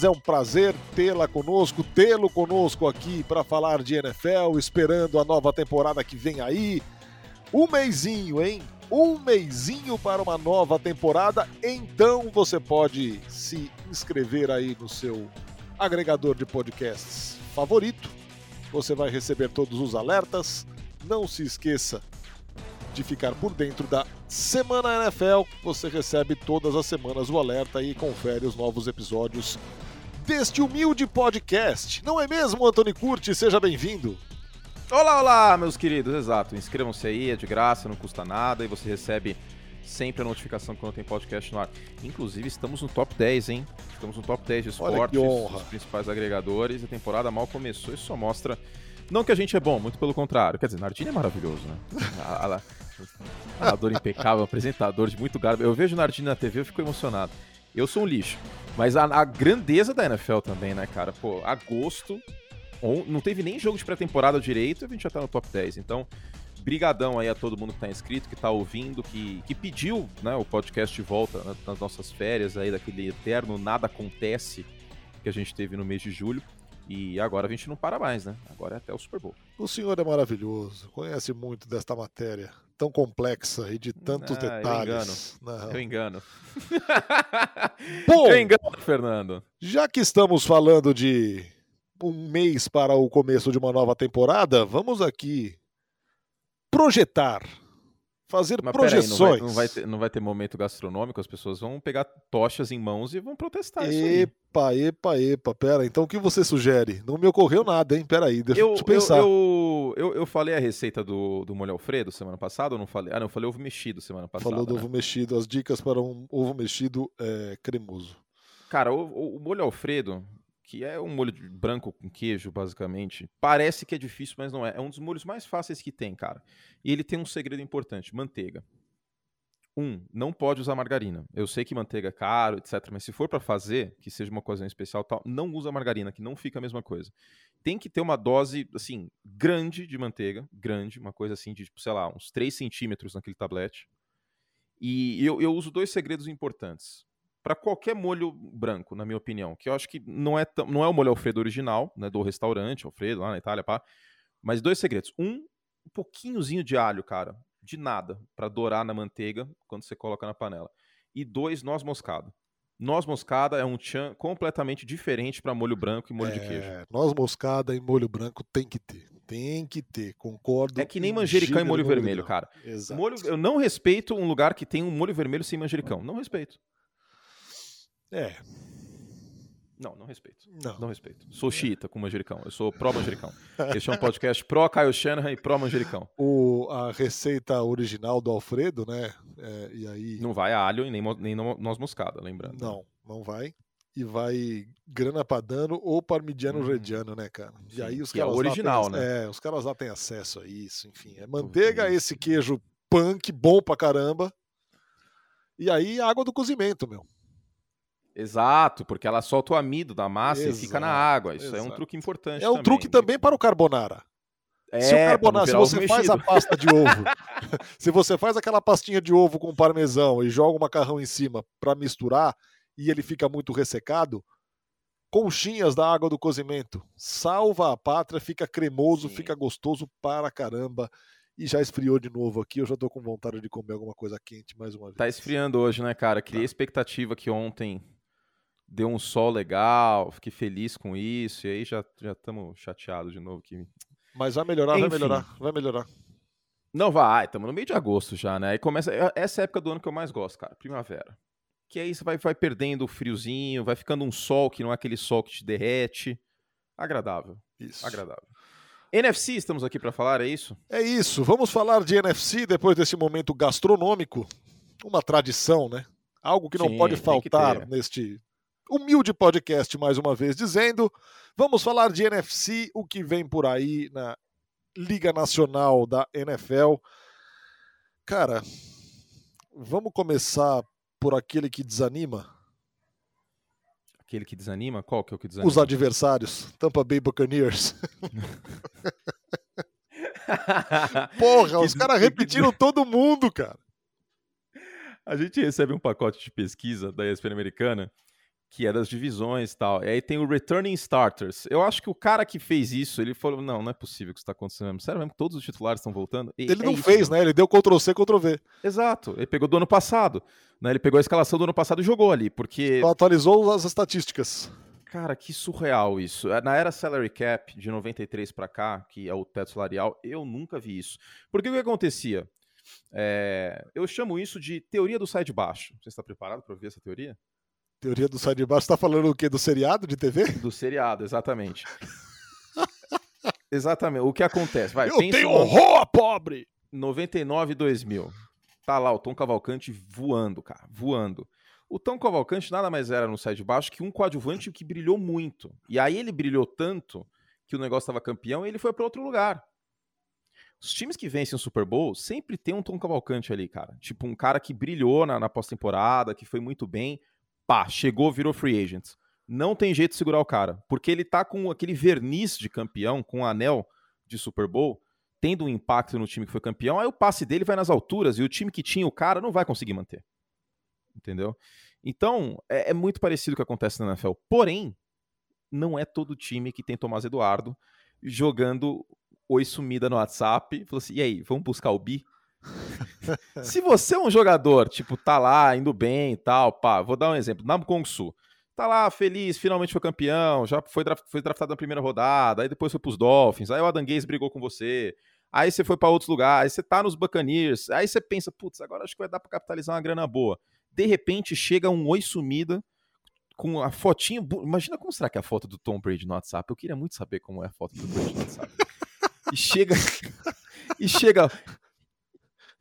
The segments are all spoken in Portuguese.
mas é um prazer tê-la conosco, tê-lo conosco aqui para falar de NFL, esperando a nova temporada que vem aí. Um mêsinho, hein? Um mêsinho para uma nova temporada, então você pode se inscrever aí no seu agregador de podcasts favorito. Você vai receber todos os alertas. Não se esqueça de ficar por dentro da Semana NFL. Você recebe todas as semanas o alerta e confere os novos episódios deste humilde podcast. Não é mesmo, Antônio Curti? Seja bem-vindo. Olá, olá, meus queridos, exato. Inscrevam-se aí, é de graça, não custa nada e você recebe sempre a notificação quando tem podcast no ar. Inclusive, estamos no top 10, hein? Estamos no top 10 de esportes, os principais agregadores. A temporada mal começou, isso só mostra. Não que a gente é bom, muito pelo contrário. Quer dizer, Nardini é maravilhoso, né? Narrador impecável, apresentador de muito garbo. Eu vejo Nardini na TV, eu fico emocionado. Eu sou um lixo. Mas a, a grandeza da NFL também, né, cara? Pô, agosto, não teve nem jogo de pré-temporada direito e a gente já tá no top 10. Então, brigadão aí a todo mundo que tá inscrito, que tá ouvindo, que, que pediu né, o podcast de volta né, nas nossas férias aí, daquele eterno Nada Acontece que a gente teve no mês de julho. E agora a gente não para mais, né? Agora é até o Super Bowl. O senhor é maravilhoso, conhece muito desta matéria tão complexa e de tantos ah, detalhes. Eu engano. Não. Eu engano. Bom, eu engano, Fernando. Já que estamos falando de um mês para o começo de uma nova temporada, vamos aqui projetar, fazer Mas projeções. Aí, não, vai, não, vai ter, não, vai ter, momento gastronômico, as pessoas vão pegar tochas em mãos e vão protestar epa, Epa, epa, pera, então o que você sugere? Não me ocorreu nada, hein? Pera aí, deixa eu, eu pensar. Eu, eu, eu, falei a receita do, do molho alfredo semana passada ou não falei? Ah, não, eu falei ovo mexido semana passada. Falou do né? ovo mexido, as dicas para um ovo mexido é, cremoso. Cara, o, o molho alfredo, que é um molho branco com queijo, basicamente. Parece que é difícil, mas não é. É um dos molhos mais fáceis que tem, cara. E ele tem um segredo importante: manteiga. Um, não pode usar margarina. Eu sei que manteiga é caro, etc. Mas se for para fazer, que seja uma ocasião especial tal, não usa margarina, que não fica a mesma coisa. Tem que ter uma dose, assim, grande de manteiga. Grande, uma coisa assim de, tipo, sei lá, uns 3 centímetros naquele tablete. E eu, eu uso dois segredos importantes para qualquer molho branco, na minha opinião, que eu acho que não é, não é o molho Alfredo original, né, do restaurante Alfredo lá na Itália, pá. Mas dois segredos. Um, um pouquinhozinho de alho, cara, de nada, para dourar na manteiga quando você coloca na panela. E dois, noz moscada. Noz moscada é um tchan completamente diferente para molho branco e molho é, de queijo. Noz moscada e molho branco tem que ter. Tem que ter, concordo. É que nem manjericão e molho vermelho, cara. Exato. Molho, eu não respeito um lugar que tem um molho vermelho sem manjericão. Não respeito. É. Não, não respeito. Não, não respeito. Sou xiita com manjericão. Eu sou pró-manjericão. Este é um podcast pró-Caio Shanahan e pró-manjericão. A receita original do Alfredo, né? É, e aí... Não vai alho e nem, nem noz moscada, lembrando. Não, não vai. E vai grana padano ou parmigiano hum. reggiano, né, cara? Sim, e aí os é caras é o original, têm, né? É, os caras lá têm acesso a isso, enfim. É manteiga, esse queijo punk, bom pra caramba. E aí água do cozimento, meu. Exato, porque ela solta o amido da massa exato, e fica na água. Isso exato. é um truque importante. É um também. truque também para o carbonara. É, se o carbonara, se você faz mexido. a pasta de ovo, se você faz aquela pastinha de ovo com parmesão e joga o macarrão em cima para misturar e ele fica muito ressecado, conchinhas da água do cozimento, salva a pátria, fica cremoso, Sim. fica gostoso para caramba. E já esfriou de novo aqui, eu já tô com vontade de comer alguma coisa quente mais uma vez. Tá esfriando hoje, né, cara? Criei tá. expectativa que ontem deu um sol legal, fiquei feliz com isso, e aí já estamos chateados de novo. Que... Mas vai melhorar, Enfim. vai melhorar, vai melhorar. Não vai, estamos no meio de agosto já, né? Aí começa. É, essa é a época do ano que eu mais gosto, cara, primavera. Que aí você vai, vai perdendo o friozinho, vai ficando um sol que não é aquele sol que te derrete. Agradável. Isso. Agradável. NFC, estamos aqui para falar, é isso? É isso. Vamos falar de NFC depois desse momento gastronômico. Uma tradição, né? Algo que não Sim, pode faltar neste humilde podcast mais uma vez dizendo. Vamos falar de NFC, o que vem por aí na Liga Nacional da NFL. Cara, vamos começar por aquele que desanima. Aquele que desanima? Qual que é o que desanima? Os adversários. Tampa Bay Buccaneers. Porra, os caras repetiram todo mundo, cara. A gente recebe um pacote de pesquisa da ESPN americana que é das divisões e tal. E aí tem o Returning Starters. Eu acho que o cara que fez isso, ele falou: não, não é possível que isso está acontecendo. Sério mesmo, todos os titulares estão voltando. E ele é não isso, fez, né? Ele deu Ctrl C, Ctrl V. Exato. Ele pegou do ano passado. Né? Ele pegou a escalação do ano passado e jogou ali, porque. Atualizou as estatísticas. Cara, que surreal isso. É, na era salary cap de 93 para cá, que é o teto salarial, eu nunca vi isso. Porque o que acontecia? É... eu chamo isso de teoria do sai de baixo. Você está preparado para ouvir essa teoria? Teoria do sai de baixo, está falando o quê? Do seriado de TV? Do seriado, exatamente. exatamente. O que acontece? Vai, eu tenho horror, pobre! 99 2000. Tá lá o Tom Cavalcante voando, cara, voando. O Tom Cavalcante nada mais era no sai de baixo que um coadjuvante que brilhou muito. E aí ele brilhou tanto que o negócio estava campeão e ele foi para outro lugar. Os times que vencem o Super Bowl sempre tem um Tom Cavalcante ali, cara. Tipo, um cara que brilhou na, na pós-temporada, que foi muito bem, pá, chegou, virou free agent. Não tem jeito de segurar o cara, porque ele tá com aquele verniz de campeão, com o anel de Super Bowl, tendo um impacto no time que foi campeão, aí o passe dele vai nas alturas e o time que tinha o cara não vai conseguir manter. Entendeu? Então, é, é muito parecido o que acontece na NFL. Porém, não é todo time que tem Tomás Eduardo jogando oi sumida no WhatsApp. Falou assim: e aí, vamos buscar o bi? Se você é um jogador, tipo, tá lá, indo bem e tal, pá, vou dar um exemplo. Namkong Su. Tá lá, feliz, finalmente foi campeão, já foi, draft, foi draftado na primeira rodada, aí depois foi pros Dolphins, aí o Adam Gaze brigou com você, aí você foi para outros lugares, aí você tá nos Buccaneers, aí você pensa, putz, agora acho que vai dar para capitalizar uma grana boa. De repente chega um oi sumida com a fotinho. Imagina como será que é a foto do Tom Brady no WhatsApp. Eu queria muito saber como é a foto do Brady no WhatsApp. e chega. e chega.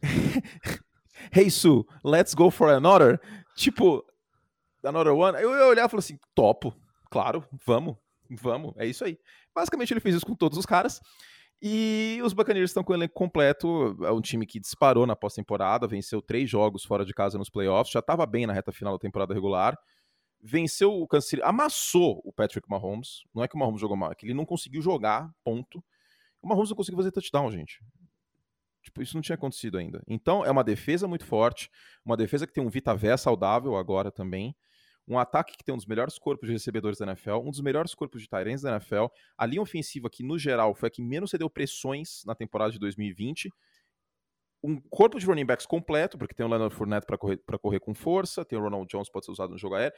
hey Sue, let's go for another. Tipo, another one. Eu ia olhar e falar assim: topo, claro, vamos, vamos, é isso aí. Basicamente ele fez isso com todos os caras. E os Buccaneers estão com o elenco completo. É um time que disparou na pós-temporada, venceu três jogos fora de casa nos playoffs, já estava bem na reta final da temporada regular. Venceu o Kansas amassou o Patrick Mahomes. Não é que o Mahomes jogou mal, é que ele não conseguiu jogar, ponto. O Mahomes não conseguiu fazer touchdown, gente. Tipo, isso não tinha acontecido ainda. Então, é uma defesa muito forte, uma defesa que tem um Vita Vé saudável agora também, um ataque que tem um dos melhores corpos de recebedores da NFL, um dos melhores corpos de Tyrants da NFL, a linha ofensiva que, no geral, foi a que menos cedeu pressões na temporada de 2020, um corpo de running backs completo, porque tem o Leonard Fournette para correr, correr com força, tem o Ronald Jones pode ser usado no jogo aéreo.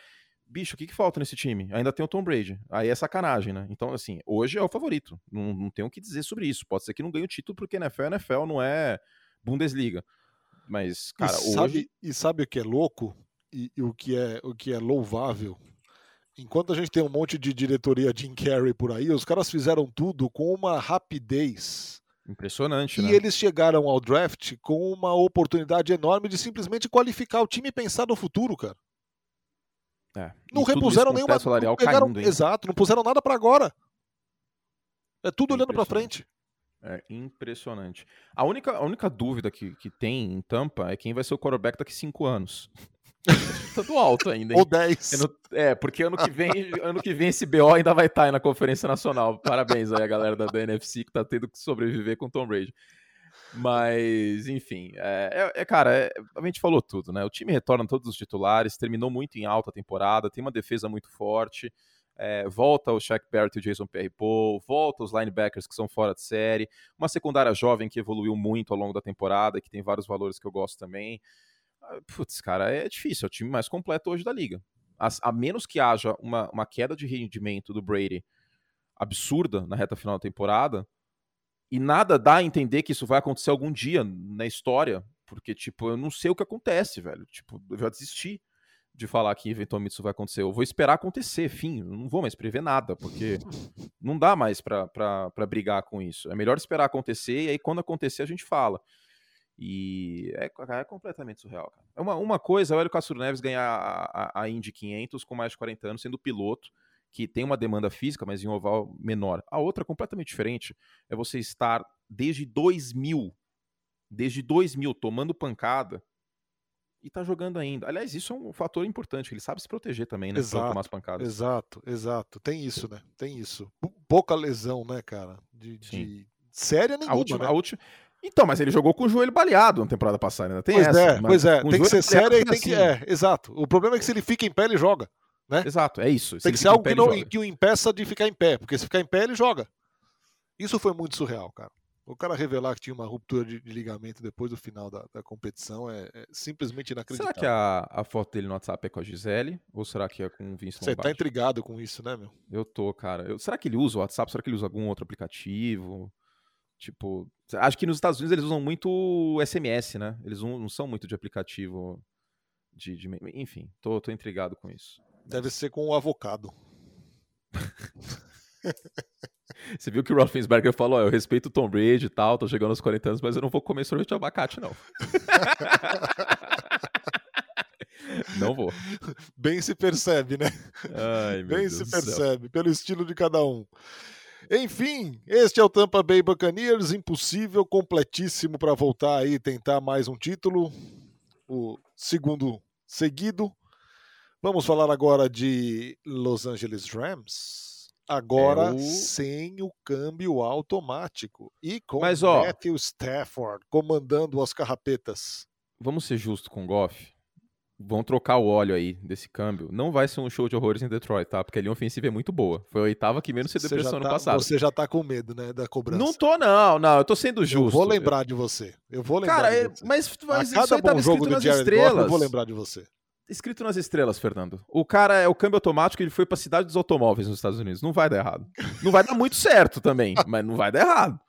Bicho, o que, que falta nesse time? Ainda tem o Tom Brady. Aí é sacanagem, né? Então, assim, hoje é o favorito. Não, não tenho o que dizer sobre isso. Pode ser que não ganhe o título, porque NFL é NFL, não é Bundesliga. Mas, cara, e sabe, E sabe o que é louco? E, e, o, que é, o que é louvável? Enquanto a gente tem um monte de diretoria Jim Carrey por aí, os caras fizeram tudo com uma rapidez Impressionante, e né? E eles chegaram ao draft com uma oportunidade enorme de simplesmente qualificar o time e pensar no futuro, cara. É. Não repuseram nenhuma. Salarial não pegaram, caindo, exato, não puseram nada para agora. É tudo é olhando para frente. É impressionante. A única, a única dúvida que, que tem em Tampa é quem vai ser o quarterback daqui cinco anos. Tudo alto ainda. Hein? Ou 10. É, porque ano que vem, ano que vem esse BO ainda vai estar aí na Conferência Nacional. Parabéns aí a galera da, da NFC que tá tendo que sobreviver com Tom Brady. Mas, enfim, é, é, é cara, é, a gente falou tudo, né? O time retorna todos os titulares, terminou muito em alta temporada, tem uma defesa muito forte. É, volta o Shaq Barrett e o Jason Pierre-Paul, volta os linebackers que são fora de série, uma secundária jovem que evoluiu muito ao longo da temporada, que tem vários valores que eu gosto também. Ah, putz, cara, é difícil, é o time mais completo hoje da liga. A, a menos que haja uma, uma queda de rendimento do Brady absurda na reta final da temporada, e nada dá a entender que isso vai acontecer algum dia na história, porque, tipo, eu não sei o que acontece, velho. Tipo, eu já desisti de falar que eventualmente isso vai acontecer. Eu vou esperar acontecer, fim. Eu não vou mais prever nada, porque não dá mais para brigar com isso. É melhor esperar acontecer e aí quando acontecer a gente fala. E é, é completamente surreal, cara. É uma, uma coisa é o Hélio Castro Neves ganhar a, a, a Indy 500 com mais de 40 anos, sendo piloto, que tem uma demanda física, mas em oval menor. A outra, completamente diferente, é você estar desde 2000, desde 2000, tomando pancada e tá jogando ainda. Aliás, isso é um fator importante, ele sabe se proteger também, né? Exato, tomar as pancadas. Exato, exato. Tem isso, né? Tem isso. Pouca lesão, né, cara? De, de... séria nenhuma, a última, né? a última... Então, mas ele jogou com o joelho baleado na temporada passada, ainda tem pois essa. É, pois é, tem que ser sério e tem que... É, exato. O problema é que se ele fica em pé, ele joga. Né? Exato, é isso. Tem que ser algo que, não, que o impeça de ficar em pé, porque se ficar em pé, ele joga. Isso foi muito surreal, cara. O cara revelar que tinha uma ruptura de, de ligamento depois do final da, da competição é, é, simplesmente inacreditável. Será que a, a, foto dele no WhatsApp é com a Gisele? Ou será que é com o Vince Você tá intrigado com isso, né, meu? Eu tô, cara. Eu, será que ele usa o WhatsApp? Será que ele usa algum outro aplicativo? Tipo, acho que nos Estados Unidos eles usam muito SMS, né? Eles não, não são muito de aplicativo de, de, enfim, tô, tô intrigado com isso. Deve ser com o avocado. Você viu que o Roethlisberger falou, eu respeito o Tom Brady e tal, tô chegando aos 40 anos, mas eu não vou comer sorvete de abacate, não. não vou. Bem se percebe, né? Ai, Bem Deus se percebe, pelo estilo de cada um. Enfim, este é o Tampa Bay Buccaneers, impossível, completíssimo para voltar aí tentar mais um título, o segundo seguido. Vamos falar agora de Los Angeles Rams Agora é o... sem o câmbio automático e com Mas, ó, Matthew Stafford comandando as carrapetas. Vamos ser justos com o Goff. Vão trocar o óleo aí desse câmbio. Não vai ser um show de horrores em Detroit, tá? Porque a linha ofensiva é muito boa. Foi a oitava que menos se depressão tá, no passado. Você já tá com medo, né, da cobrança. Não tô, não, não. Eu tô sendo justo. Eu vou lembrar de você. Eu vou lembrar Cara, de é, você. mas, mas a cada isso aí bom jogo do Jared estrelas. Goff, eu vou lembrar de você escrito nas estrelas, Fernando. O cara é o câmbio automático, ele foi para a cidade dos automóveis nos Estados Unidos. Não vai dar errado. Não vai dar muito certo também, mas não vai dar errado.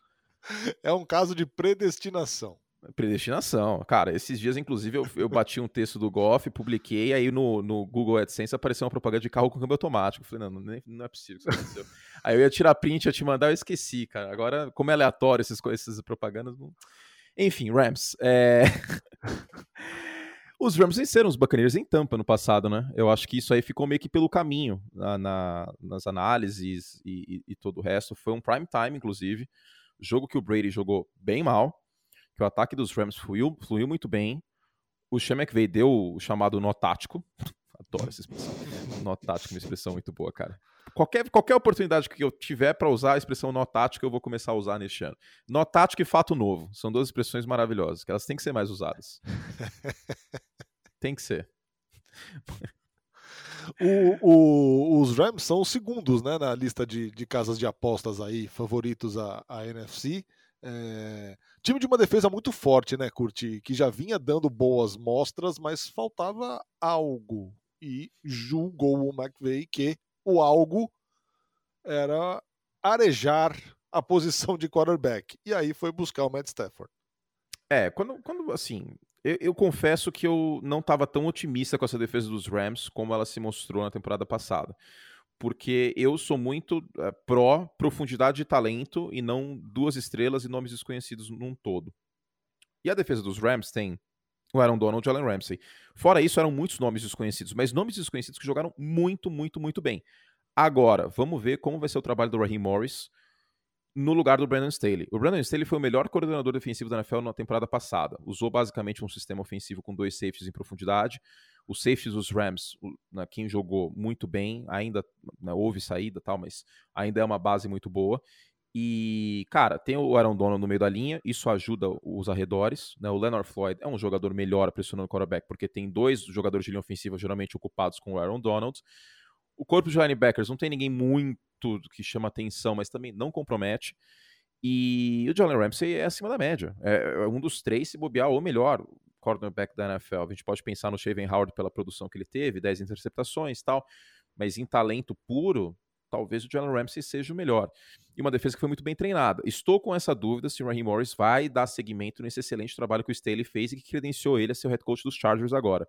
É um caso de predestinação. Predestinação. Cara, esses dias, inclusive, eu, eu bati um texto do Goff, publiquei, aí no, no Google AdSense apareceu uma propaganda de carro com câmbio automático. Eu falei, não, não, não é possível que isso aconteceu. aí eu ia tirar print, ia te mandar, eu esqueci, cara. Agora, como é aleatório essas, essas propagandas. Não... Enfim, Rams. É... Os Rams venceram os Buccaneers em Tampa no passado, né? Eu acho que isso aí ficou meio que pelo caminho na, na, nas análises e, e, e, todo o resto. Foi um prime time, inclusive. Jogo que o Brady jogou bem mal, que o ataque dos Rams fluiu, fluiu muito bem. O Sean McVay deu o chamado nó tático. Adoro essa expressão. nó tático, uma expressão muito boa, cara. Qualquer, qualquer oportunidade que eu tiver para usar a expressão nó tático, eu vou começar a usar neste ano. Nó tático e fato novo. São duas expressões maravilhosas, que elas têm que ser mais usadas. Tem que ser. O, o, os Rams são os segundos né, na lista de, de casas de apostas aí, favoritos à, à NFC. É, time de uma defesa muito forte, né, Curti? Que já vinha dando boas mostras, mas faltava algo. E julgou o McVeigh que o algo era arejar a posição de quarterback. E aí foi buscar o Matt Stafford. É, quando, quando assim, eu, eu, confesso que eu não estava tão otimista com essa defesa dos Rams como ela se mostrou na temporada passada. Porque eu sou muito é, pró profundidade de talento e não duas estrelas e nomes desconhecidos num todo. E a defesa dos Rams tem o Aaron Donald e o Allen Ramsey. Fora isso, eram muitos nomes desconhecidos, mas nomes desconhecidos que jogaram muito, muito, muito bem. Agora, vamos ver como vai ser o trabalho do Raheem Morris no lugar do Brandon Staley. O Brandon Staley foi o melhor coordenador defensivo da NFL na temporada passada. Usou basicamente um sistema ofensivo com dois safeties em profundidade. Os safeties dos Rams, né, quem jogou muito bem, ainda né, houve saída tal, mas ainda é uma base muito boa. E, cara, tem o Aaron Donald no meio da linha, isso ajuda os arredores. Né? O Leonard Floyd é um jogador melhor pressionando o quarterback, porque tem dois jogadores de linha ofensiva geralmente ocupados com o Aaron Donald. O corpo de linebackers não tem ninguém muito que chama atenção, mas também não compromete. E o Jalen Ramsey é acima da média. É, é um dos três, se bobear, ou melhor, cornerback da NFL. A gente pode pensar no Shaven Howard pela produção que ele teve, 10 interceptações e tal, mas em talento puro, talvez o Jalen Ramsey seja o melhor. E uma defesa que foi muito bem treinada. Estou com essa dúvida se o Raheem Morris vai dar seguimento nesse excelente trabalho que o Staley fez e que credenciou ele a ser o head coach dos Chargers agora.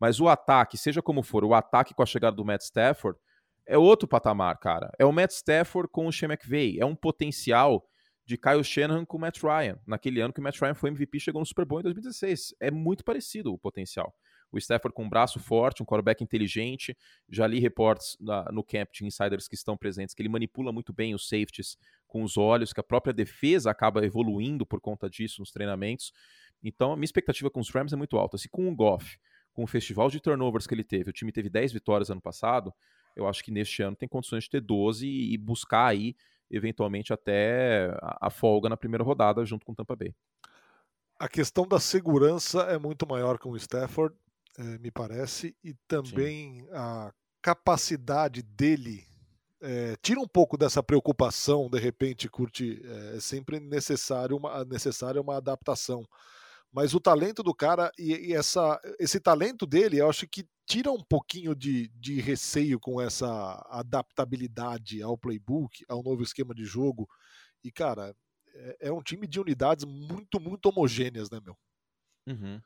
Mas o ataque, seja como for, o ataque com a chegada do Matt Stafford, é outro patamar, cara. É o Matt Stafford com o Sean McVay. É um potencial de Kyle Shanahan com o Matt Ryan. Naquele ano que o Matt Ryan foi MVP chegou no Super Bowl em 2016. É muito parecido o potencial. O Stafford com um braço forte, um quarterback inteligente. Já li reportes no camp de insiders que estão presentes que ele manipula muito bem os safeties com os olhos, que a própria defesa acaba evoluindo por conta disso nos treinamentos. Então, a minha expectativa com os Rams é muito alta. Se com o Goff, com o festival de turnovers que ele teve, o time teve 10 vitórias ano passado, eu acho que neste ano tem condições de ter 12 e buscar aí, eventualmente, até a folga na primeira rodada junto com o Tampa Bay. A questão da segurança é muito maior com o Stafford, é, me parece, e também Sim. a capacidade dele é, tira um pouco dessa preocupação, de repente, curte, é sempre necessário uma, necessária uma adaptação. Mas o talento do cara e, e, essa, esse talento dele, eu acho que tira um pouquinho de, de receio com essa adaptabilidade ao playbook, ao novo esquema de jogo. E, cara, é, é um time de unidades muito, muito homogêneas, né, meu? Uhum.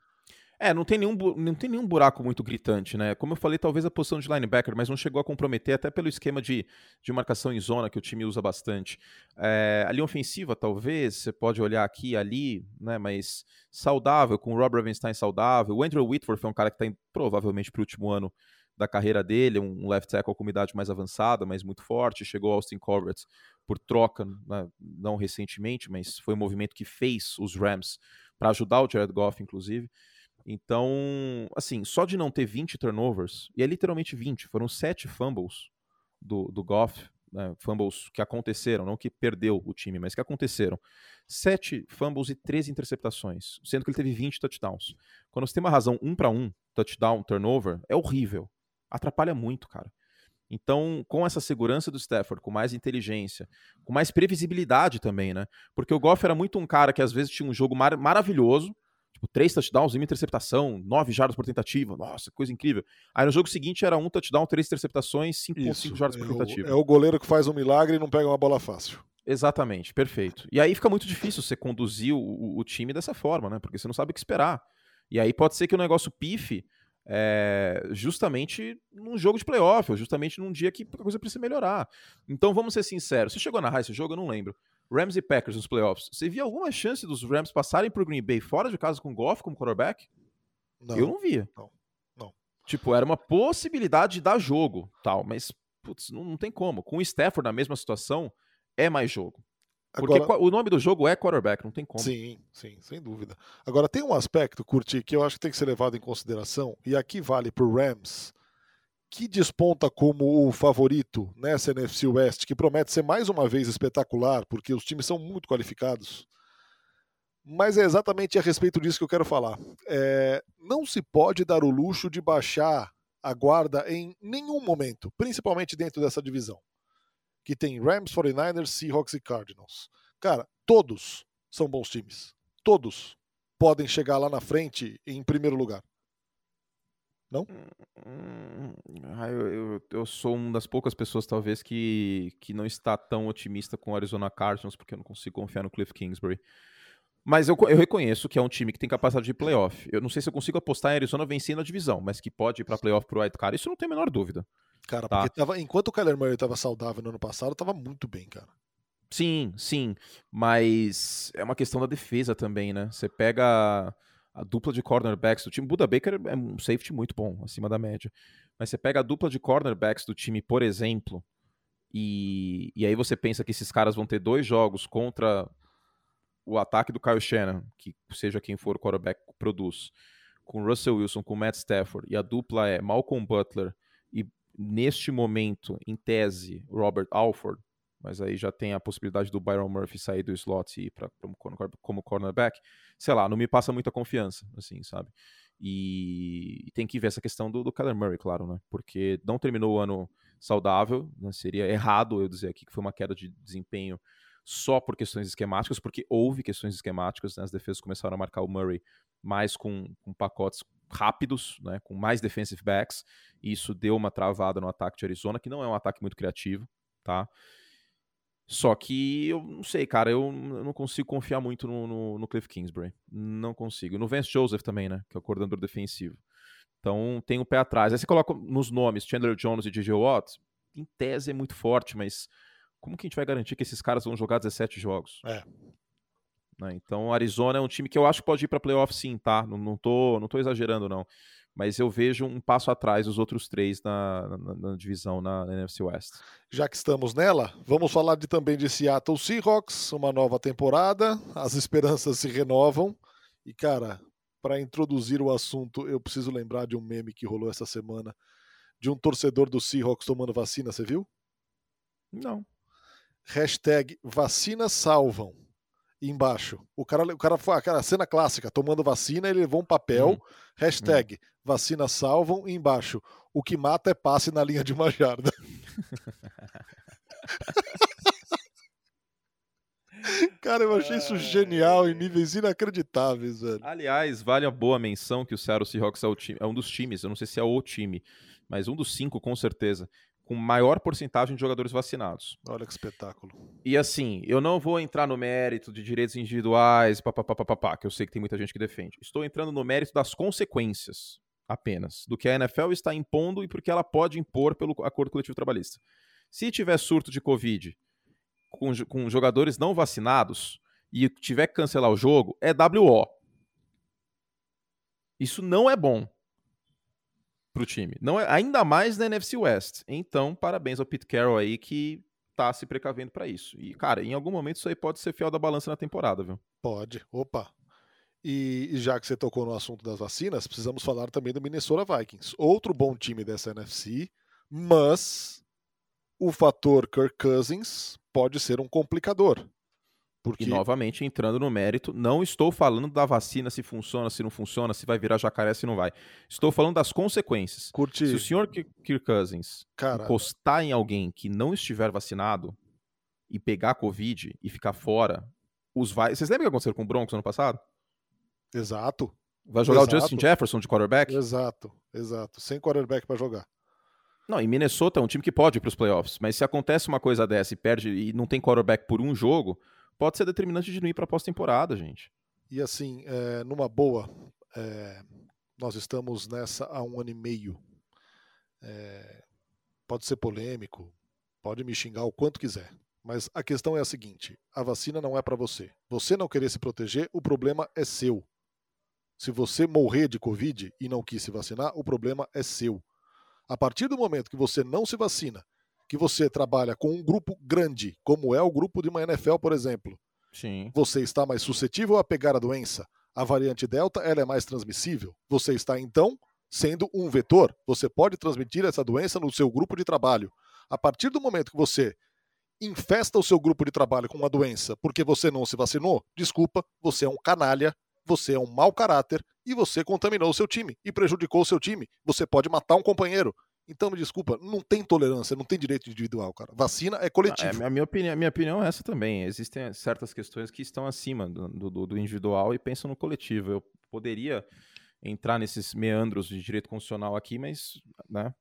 É, não tem, nenhum, não tem nenhum buraco muito gritante, né? Como eu falei, talvez a posição de linebacker, mas não chegou a comprometer, até pelo esquema de, de marcação em zona que o time usa bastante. É, a linha ofensiva, talvez, você pode olhar aqui e ali, né? Mas saudável, com o Rob Ravenstein saudável. O Andrew Whitworth é um cara que está provavelmente para o último ano da carreira dele, um left tackle com idade mais avançada, mas muito forte. Chegou Austin Corbett por troca, né? não recentemente, mas foi um movimento que fez os Rams para ajudar o Jared Goff, inclusive. Então, assim, só de não ter 20 turnovers, e é literalmente 20, foram 7 fumbles do, do Goff, né, fumbles que aconteceram, não que perdeu o time, mas que aconteceram. 7 fumbles e 13 interceptações, sendo que ele teve 20 touchdowns. Quando você tem uma razão 1 para 1, touchdown, turnover, é horrível. Atrapalha muito, cara. Então, com essa segurança do Stafford, com mais inteligência, com mais previsibilidade também, né? Porque o Goff era muito um cara que às vezes tinha um jogo mar maravilhoso, Tipo, três touchdowns, uma interceptação, nove jardas por tentativa. Nossa, coisa incrível. Aí no jogo seguinte era um touchdown, três interceptações, 5,5 jardas por é tentativa. O, é o goleiro que faz um milagre e não pega uma bola fácil. Exatamente, perfeito. E aí fica muito difícil você conduzir o, o, time dessa forma, né? Porque você não sabe o que esperar. E aí pode ser que o negócio pife é, justamente num jogo de playoff, ou justamente num dia que a coisa precisa melhorar. Então vamos ser sinceros. Você chegou a narrar esse jogo? Eu não lembro. Rams e Packers nos playoffs. Você via alguma chance dos Rams passarem pro Green Bay fora de casa com Goff como quarterback? Não, eu não via. Não, não. Tipo, era uma possibilidade de dar jogo, tal, mas putz, não, não tem como. Com o Stafford na mesma situação, é mais jogo. Porque Agora, o nome do jogo é quarterback, não tem como. Sim, sim, sem dúvida. Agora, tem um aspecto, Curti, que eu acho que tem que ser levado em consideração, e aqui vale para o Rams, que desponta como o favorito nessa NFC West, que promete ser mais uma vez espetacular, porque os times são muito qualificados. Mas é exatamente a respeito disso que eu quero falar. É, não se pode dar o luxo de baixar a guarda em nenhum momento, principalmente dentro dessa divisão, que tem Rams, 49ers, Seahawks e Cardinals. Cara, todos são bons times. Todos podem chegar lá na frente em primeiro lugar. Não? Hum, ah, eu, eu, eu, sou uma das poucas pessoas, talvez, que, que não está tão otimista com o Arizona Cardinals, porque eu não consigo confiar no Cliff Kingsbury. Mas eu, eu reconheço que é um time que tem capacidade de playoff. Eu não sei se eu consigo apostar em Arizona vencendo a divisão, mas que pode ir para playoff pro White Card, isso não tem a menor dúvida. Cara, tá? porque tava, enquanto o Kyler Murray estava saudável no ano passado, estava muito bem, cara. Sim, sim. Mas é uma questão da defesa também, né? Você pega a dupla de cornerbacks do time. Buda Baker é um safety muito bom, acima da média. Mas você pega a dupla de cornerbacks do time, por exemplo, e, e aí você pensa que esses caras vão ter dois jogos contra o ataque do Kyle Shannon, que seja quem for o quarterback produz, com Russell Wilson, com Matt Stafford, e a dupla é Malcolm Butler e, neste momento, em tese, Robert Alford, mas aí já tem a possibilidade do Byron Murphy sair do slot e ir pra, como cornerback, sei lá, não me passa muita confiança, assim, sabe? E, e tem que ver essa questão do, do Kyler Murray, claro, né? Porque não terminou o ano saudável, né? seria errado eu dizer aqui que foi uma queda de desempenho só por questões esquemáticas, porque houve questões esquemáticas, né? as defesas começaram a marcar o Murray mais com, com pacotes rápidos, né? com mais defensive backs, e isso deu uma travada no ataque de Arizona, que não é um ataque muito criativo, tá? Só que eu não sei, cara, eu, não consigo confiar muito no, no, no, Cliff Kingsbury. Não consigo. No Vance Joseph também, né? Que é o coordenador defensivo. Então tem o um pé atrás. Aí você coloca nos nomes Chandler Jones e DJ Watt, em tese é muito forte, mas como que a gente vai garantir que esses caras vão jogar 17 jogos? É. Né? Então, Arizona é um time que eu acho que pode ir para playoff sim, tá? Não, não, tô, não tô exagerando, não mas eu vejo um passo atrás dos outros três na, na, na divisão na, na, NFC West. Já que estamos nela, vamos falar de, também de Seattle Seahawks, uma nova temporada, as esperanças se renovam. E, cara, para introduzir o assunto, eu preciso lembrar de um meme que rolou essa semana de um torcedor do Seahawks tomando vacina, você viu? Não. Hashtag vacinas salvam. Embaixo. O cara, o cara, a cena clássica, tomando vacina, ele levou um papel, hum. hashtag hum. vacina salvam, e embaixo, o que mata é passe na linha de uma jarda. Cara, eu achei isso genial em níveis inacreditáveis, velho. Aliás, vale a boa menção que o Seattle Seahawks é, time, é um dos times, eu não sei se é o time, mas um dos cinco com certeza, com maior porcentagem de jogadores vacinados. Olha que espetáculo. E assim, eu não vou entrar no mérito de direitos individuais, papapá, que eu sei que tem muita gente que defende. Estou entrando no mérito das consequências apenas, do que a NFL está impondo e porque ela pode impor pelo acordo coletivo trabalhista. Se tiver surto de Covid com, com jogadores não vacinados e tiver que cancelar o jogo, é WO. Isso não é bom pro time. Não é, ainda mais na NFC West. Então, parabéns ao Pete Carroll aí que tá se precavendo para isso. E, cara, em algum momento isso aí pode ser fiel da balança na temporada, viu? Pode. Opa. E, e já que você tocou no assunto das vacinas, precisamos falar também do Minnesota Vikings. Outro bom time dessa NFC, mas o fator Kirk Cousins pode ser um complicador. Porque... E novamente entrando no mérito, não estou falando da vacina se funciona, se não funciona, se vai virar jacaré, se não vai. Estou falando das consequências. Curti. Se o senhor Kirk Cousins Cara... encostar em alguém que não estiver vacinado e pegar Covid e ficar fora, os vai. Vocês lembram o que aconteceu com o Broncos ano passado? Exato. Vai jogar exato. o Justin Jefferson de quarterback? Exato, exato. Sem quarterback para jogar. Não, e Minnesota é um time que pode ir para os playoffs, mas se acontece uma coisa dessa e perde e não tem quarterback por um jogo, pode ser determinante de não ir para a pós-temporada, gente. E assim, é, numa boa, é, nós estamos nessa há um ano e meio. É, pode ser polêmico, pode me xingar o quanto quiser. Mas a questão é a seguinte: a vacina não é para você. Você não querer se proteger, o problema é seu. Se você morrer de Covid e não quis se vacinar, o problema é seu. A partir do momento que você não se vacina que você trabalha com um grupo grande, como é o grupo de uma NFL, por exemplo, Sim. você está mais suscetível a pegar a doença. A variante Delta ela é mais transmissível. Você está, então, sendo um vetor. Você pode transmitir essa doença no seu grupo de trabalho. A partir do momento que você infesta o seu grupo de trabalho com uma doença porque você não se vacinou, desculpa, você é um canalha, você é um mau caráter e você contaminou o seu time e prejudicou o seu time. Você pode matar um companheiro. Então, me desculpa, não tem tolerância, não tem direito individual, cara. Vacina é coletivo. É, a, minha opinião, a minha opinião é essa também. Existem certas questões que estão acima do, do, do individual e pensam no coletivo. Eu poderia entrar nesses meandros de direito constitucional aqui, mas, né?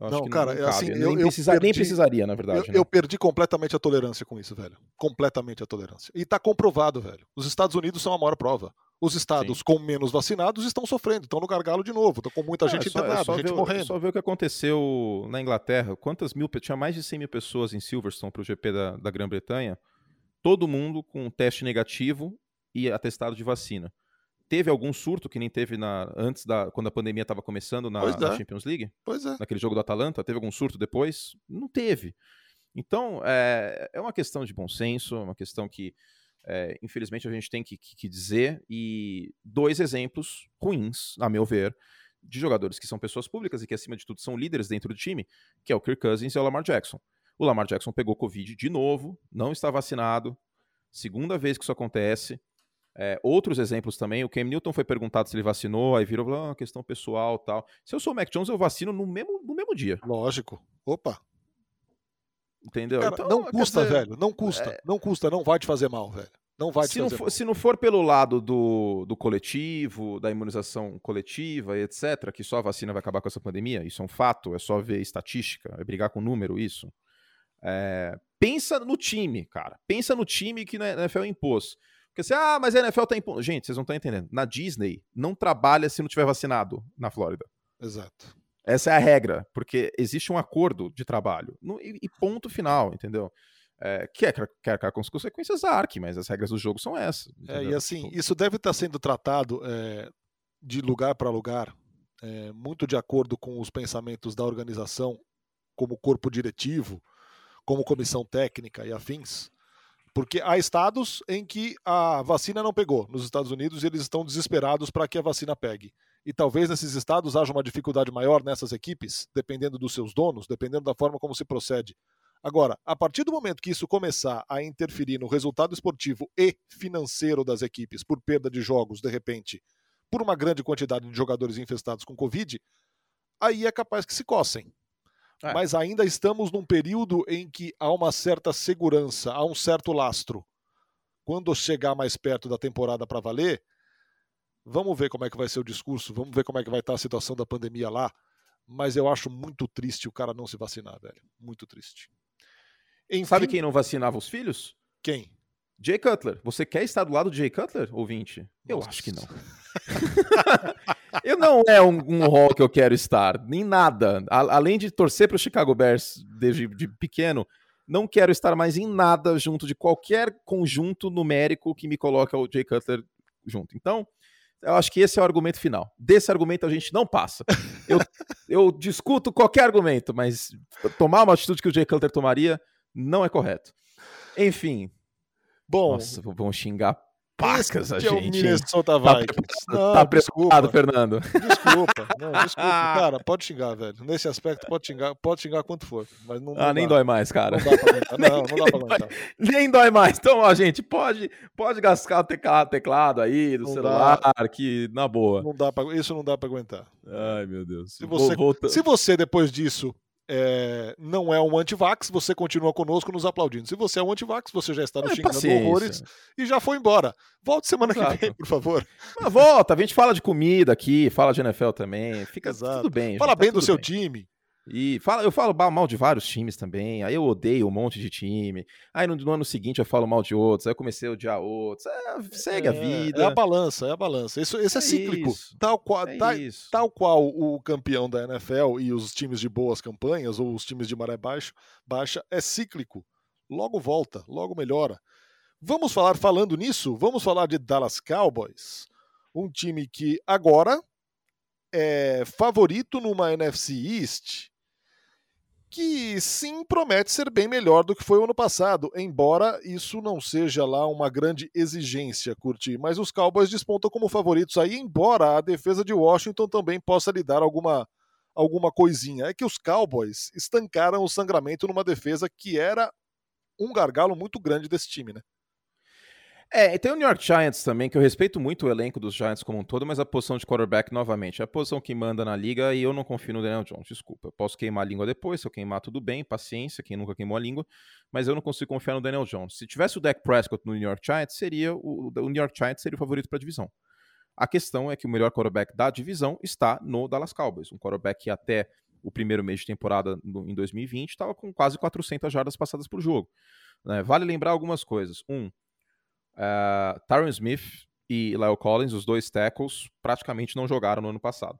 Eu não, cara, não assim, eu, nem, precisa, perdi, nem, precisaria, na verdade. Eu, né? eu, perdi completamente a tolerância com isso, velho. Completamente a tolerância. E tá comprovado, velho. Os Estados Unidos são a maior prova. Os estados Sim. com menos vacinados estão sofrendo, estão no gargalo de novo, estão com muita é, gente é só, internada, é gente ver, morrendo. É só ver o que aconteceu na Inglaterra. Quantas mil. Tinha mais de 100 mil pessoas em Silverstone para o GP da, da Grã-Bretanha. Todo mundo com teste negativo e atestado de vacina. Teve algum surto que nem teve na, antes da. quando a pandemia estava começando na, na, Champions League? Pois é. Naquele jogo do Atalanta? Teve algum surto depois? Não teve. Então, é, é uma questão de bom senso, é uma questão que é, infelizmente a gente tem que, que, dizer, e dois exemplos ruins, a meu ver, de jogadores que são pessoas públicas e que, acima de tudo, são líderes dentro do time, que é o Kirk Cousins e o Lamar Jackson. O Lamar Jackson pegou Covid de novo, não está vacinado, segunda vez que isso acontece. É, outros exemplos também, o Cam Newton foi perguntado se ele vacinou, aí virou uma ah, questão pessoal tal. Se eu sou o Mac Jones, eu vacino no mesmo, no mesmo dia. Lógico. Opa, Entendeu? Cara, então, não custa, dizer, velho. Não custa. É... Não custa, não vai te fazer mal, velho. Não vai te se fazer não for, mal. Se não for pelo lado do, do coletivo, da imunização coletiva, etc., que só a vacina vai acabar com essa pandemia, isso é um fato, é só ver estatística, é brigar com número, isso. É... pensa no time, cara. Pensa no time que a NFL impôs. Porque assim, ah, mas a NFL tá impondo. Gente, vocês não estão entendendo. Na Disney, não trabalha se não tiver vacinado na Flórida. Exato. Essa é a regra, porque existe um acordo de trabalho. No, e, e, ponto final, entendeu? É, quer, quer, quer com as consequências da ARC, mas as regras do jogo são essas. É, e assim, tipo isso deve estar sendo tratado é, de lugar para lugar, é, muito de acordo com os pensamentos da organização, como corpo diretivo, como comissão técnica e afins. Porque há estados em que a vacina não pegou nos Estados Unidos e eles estão desesperados para que a vacina pegue e talvez nesses estados haja uma dificuldade maior nessas equipes, dependendo dos seus donos, dependendo da forma como se procede Agora, a partir do momento que isso começar a interferir no resultado esportivo e financeiro das equipes por perda de jogos, de repente, por uma grande quantidade de jogadores infestados com Covid, aí é capaz que se cossem. É. Mas ainda estamos num período em que há uma certa segurança, há um certo lastro. Quando chegar mais perto da temporada para valer, vamos ver como é que vai ser o discurso, vamos ver como é que vai estar a situação da pandemia lá. Mas eu acho muito triste o cara não se vacinar, velho. Muito triste. Enfim, Sabe quem não vacinava os filhos? Quem? Jay Cutler. Você quer estar do lado de Jay Cutler, ouvinte? Eu acho que não. eu não é um, um hall que eu quero estar, nem nada. A, além de torcer para o Chicago Bears desde de pequeno, não quero estar mais em nada junto de qualquer conjunto numérico que me coloque o Jay Cutler junto. Então, eu acho que esse é o argumento final. Desse argumento a gente não passa. Eu, eu discuto qualquer argumento, mas tomar uma atitude que o Jay Cutler tomaria não é correto. Enfim. Bom. Nossa, vão xingar pacas a gente. É o Minnesota tá Vikings. Tá, não, tá preocupado, Fernando. Desculpa, não, desculpa. cara, pode xingar, velho. Nesse aspecto, pode xingar, pode xingar quanto for. Mas não, ah, não nem dá. dói mais, cara. Não dá pra aguentar. Não, não dá pra aguentar. Nem dói mais. Então, ó, gente, pode, pode gastar o teclado, teclado aí do não celular, dá. que na boa. Não dá pra, isso não dá pra aguentar. Ai, meu Deus. Se você, se você depois disso é, não é um antivax, você continua conosco nos aplaudindo. Se você é um antivax, você já está no é, xingando paciência. horrores e já foi embora. Volte semana Exato. que vem, por favor. Mas volta, a gente fala de comida aqui, fala de NFL também. Fica Exato. tudo bem. Fala gente, bem tá do seu bem. time. E fala, eu falo mal de vários times também. Aí eu odeio um monte de time. Aí no, no ano seguinte eu falo mal de outros. Aí eu comecei a odiar outros. É, segue é, a vida. É a balança, é a balança. Isso, esse é, é cíclico. Isso, tal, qual, é tal, tal qual o campeão da NFL e os times de boas campanhas, ou os times de maré baixo, baixa, é cíclico. Logo volta, logo melhora. Vamos falar, falando nisso, vamos falar de Dallas Cowboys. Um time que agora é favorito numa NFC East que sim promete ser bem melhor do que foi o ano passado, embora isso não seja lá uma grande exigência, curtir. Mas os Cowboys despontam como favoritos aí, embora a defesa de Washington também possa lhe dar alguma, alguma coisinha. É que os Cowboys estancaram o sangramento numa defesa que era um gargalo muito grande desse time, né? É, e tem o New York Giants também, que eu respeito muito o elenco dos Giants como um todo, mas a posição de quarterback, novamente, é a posição que manda na liga e eu não confio no Daniel Jones, desculpa. Eu posso queimar a língua depois, se eu queimar tudo bem, paciência, quem nunca queimou a língua, mas eu não consigo confiar no Daniel Jones. Se tivesse o Dak Prescott no New York Giants, seria o, o New York Giants seria o favorito para a divisão. A questão é que o melhor quarterback da divisão está no Dallas Cowboys, um quarterback que até o primeiro mês de temporada no, em 2020 estava com quase 400 jardas passadas por jogo. Né? Vale lembrar algumas coisas. Um, Uh, Tyron Smith e Lyle Collins, os dois tackles, praticamente não jogaram no ano passado.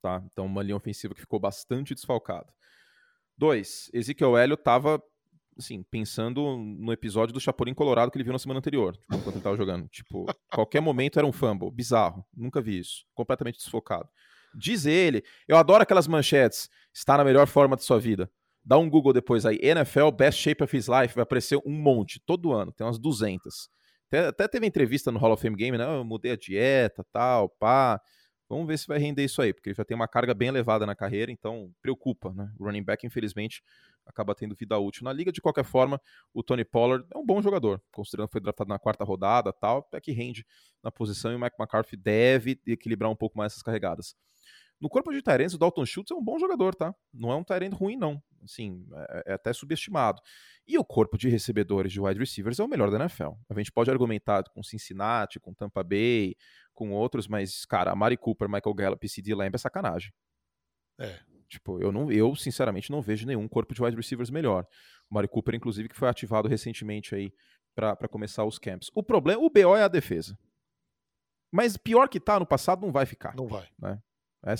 Tá? Então, uma linha ofensiva que ficou bastante desfalcada. Dois, Ezekiel Elliott estava assim, pensando no episódio do Chapolin Colorado que ele viu na semana anterior, tipo, enquanto ele estava jogando. Tipo, qualquer momento era um fumble. Bizarro. Nunca vi isso. Completamente desfocado. Diz ele, eu adoro aquelas manchetes. Está na melhor forma de sua vida. Dá um Google depois aí, NFL Best Shape of His Life, vai aparecer um monte, todo ano, tem umas 200. Até, até teve entrevista no Hall of Fame Game, né? Eu mudei a dieta, tal, pá. Vamos ver se vai render isso aí, porque ele já tem uma carga bem elevada na carreira, então preocupa, né? O running back, infelizmente, acaba tendo vida útil na liga. De qualquer forma, o Tony Pollard é um bom jogador, considerando que foi draftado na quarta rodada tal, é que rende na posição e o Mike McCarthy deve equilibrar um pouco mais essas carregadas. No corpo de Tyrants, o Dalton Schultz é um bom jogador, tá? Não é um Tyrant ruim, não. Assim, é, é, até subestimado. E o corpo de recebedores de wide receivers é o melhor da NFL. A gente pode argumentar com Cincinnati, com Tampa Bay, com outros, mas, cara, a Mari Cooper, Michael Gallup e CD Lamb é sacanagem. É. Tipo, eu, não, eu sinceramente não vejo nenhum corpo de wide receivers melhor. O Mari Cooper, inclusive, que foi ativado recentemente aí para começar os camps. O problema, o BO é a defesa. Mas pior que tá no passado, não vai ficar. Não vai. Né?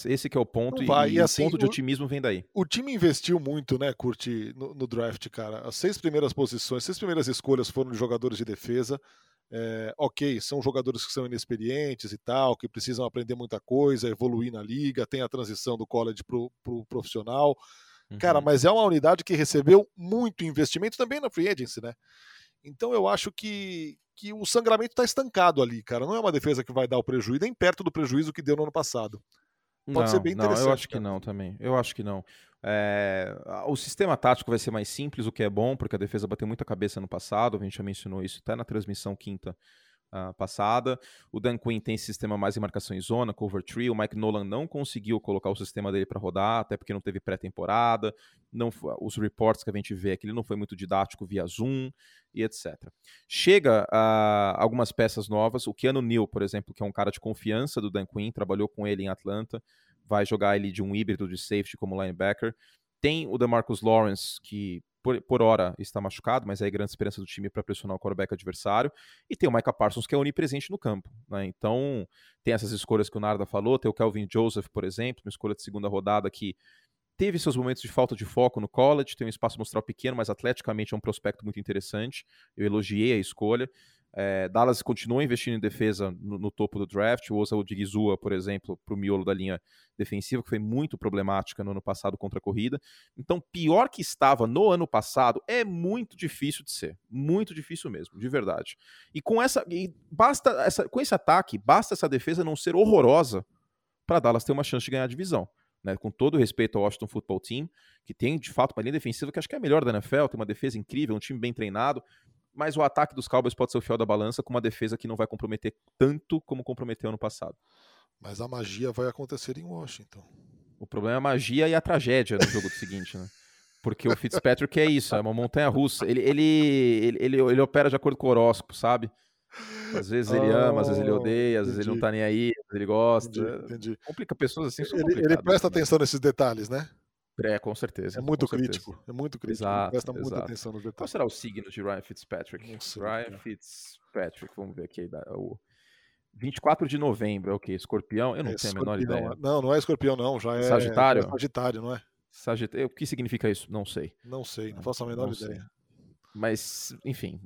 Esse que é o ponto, vai, e, e assim, o ponto de otimismo vem daí. O time investiu muito, né, Curti, no, no, draft, cara. As seis primeiras posições, as seis primeiras escolhas foram de jogadores de defesa. É, ok, são jogadores que são inexperientes e tal, que precisam aprender muita coisa, evoluir na liga, tem a transição do college pro, pro profissional. Uhum. Cara, mas é uma unidade que recebeu muito investimento também na free agency, né? Então eu acho que, que o sangramento está estancado ali, cara. Não é uma defesa que vai dar o prejuízo, nem perto do prejuízo que deu no ano passado. Pode não, ser bem interessante. Não, eu acho cara. que não também. Eu acho que não. É, o sistema tático vai ser mais simples, o que é bom, porque a defesa bateu muita cabeça no passado, a gente já mencionou isso até na transmissão quinta uh, passada. O Dan Quinn tem esse sistema mais em marcação em zona, cover tree. O Mike Nolan não conseguiu colocar o sistema dele para rodar, até porque não teve pré-temporada. Não, os reports que a gente vê aqui, ele não foi muito didático via Zoom e etc. Chega uh, algumas peças novas. O Keanu Neal, por exemplo, que é um cara de confiança do Dan Quinn, trabalhou com ele em Atlanta, vai jogar ele de um híbrido de safety como linebacker. Tem o DeMarcus Lawrence, que por, por hora está machucado, mas é a grande esperança do time para pressionar o quarterback adversário. E tem o Micah Parsons, que é onipresente no campo. Né? Então, tem essas escolhas que o Narda falou. Tem o Kelvin Joseph, por exemplo, uma escolha de segunda rodada que teve seus momentos de falta de foco no college, tem um espaço mostral pequeno, mas atleticamente é um prospecto muito interessante. Eu elogiei a escolha. É, Dallas continua investindo em defesa no, no topo do draft, usa o Digizua, por exemplo, para o miolo da linha defensiva, que foi muito problemática no ano passado contra a corrida. Então, pior que estava no ano passado, é muito difícil de ser. Muito difícil mesmo, de verdade. E com essa. E basta essa, com esse ataque, basta essa defesa não ser horrorosa para Dallas ter uma chance de ganhar a divisão. Né, com todo respeito ao Washington Football Team, que tem de fato uma linha defensiva que acho que é a melhor da NFL, tem uma defesa incrível, um time bem treinado, mas o ataque dos Cowboys pode ser o fiel da balança com uma defesa que não vai comprometer tanto como comprometeu ano passado. Mas a magia vai acontecer em Washington. O problema é a magia e a tragédia no jogo seguinte, né? Porque o Fitzpatrick é isso, é uma montanha russa. Ele, ele, ele, ele, ele opera de acordo com o horóscopo, sabe? Às vezes ele ama, às vezes ele odeia, às vezes ele não tá nem aí, às vezes ele gosta. Entendi, entendi. Complica pessoas assim. Ele, ele presta né? atenção nesses detalhes, né? É, com certeza. É muito crítico. Certeza. É muito crítico. Exato, presta exato. muita atenção nos detalhes. Qual será o signo de Ryan Fitzpatrick? Não sei, Ryan cara. Fitzpatrick, vamos ver aqui. O 24 de novembro é o quê? Escorpião? Eu não É tenho a menor ideia. Não, não é escorpião, não. Já é. Sagitário? é Sagitário, não é? Sagitário. O que significa isso? Não sei. Não sei, não faço a menor Não sei. ideia. Mas, enfim,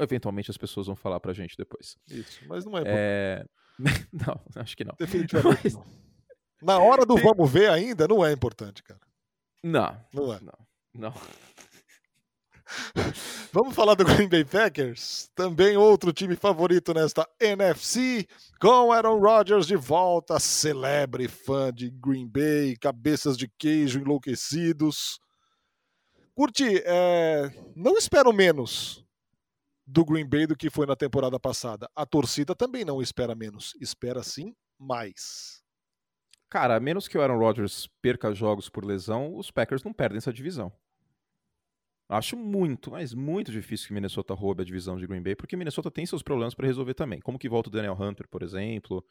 eventualmente as pessoas vão falar pra gente depois. Isso, mas não é. É... não, acho que não. Definitivamente Mas- não. Na hora do vamos ver ainda, não é importante, cara. Não, Não é. não. Vamos falar do Green Bay Packers? Também outro time favorito nesta NFC, com Aaron Rodgers de volta, celebre fã de Green Bay, cabeças de queijo enlouquecidos. Curti, é, não espero menos do Green Bay do que foi na temporada passada. A torcida também não espera menos, espera sim mais. Cara, a menos que o Aaron Rodgers perca jogos por lesão, os Packers não perdem essa divisão. Acho muito, mas muito difícil que Minnesota roube a divisão de Green Bay, porque Minnesota tem seus problemas para resolver também. Como que volta o Daniel Hunter, por exemplo?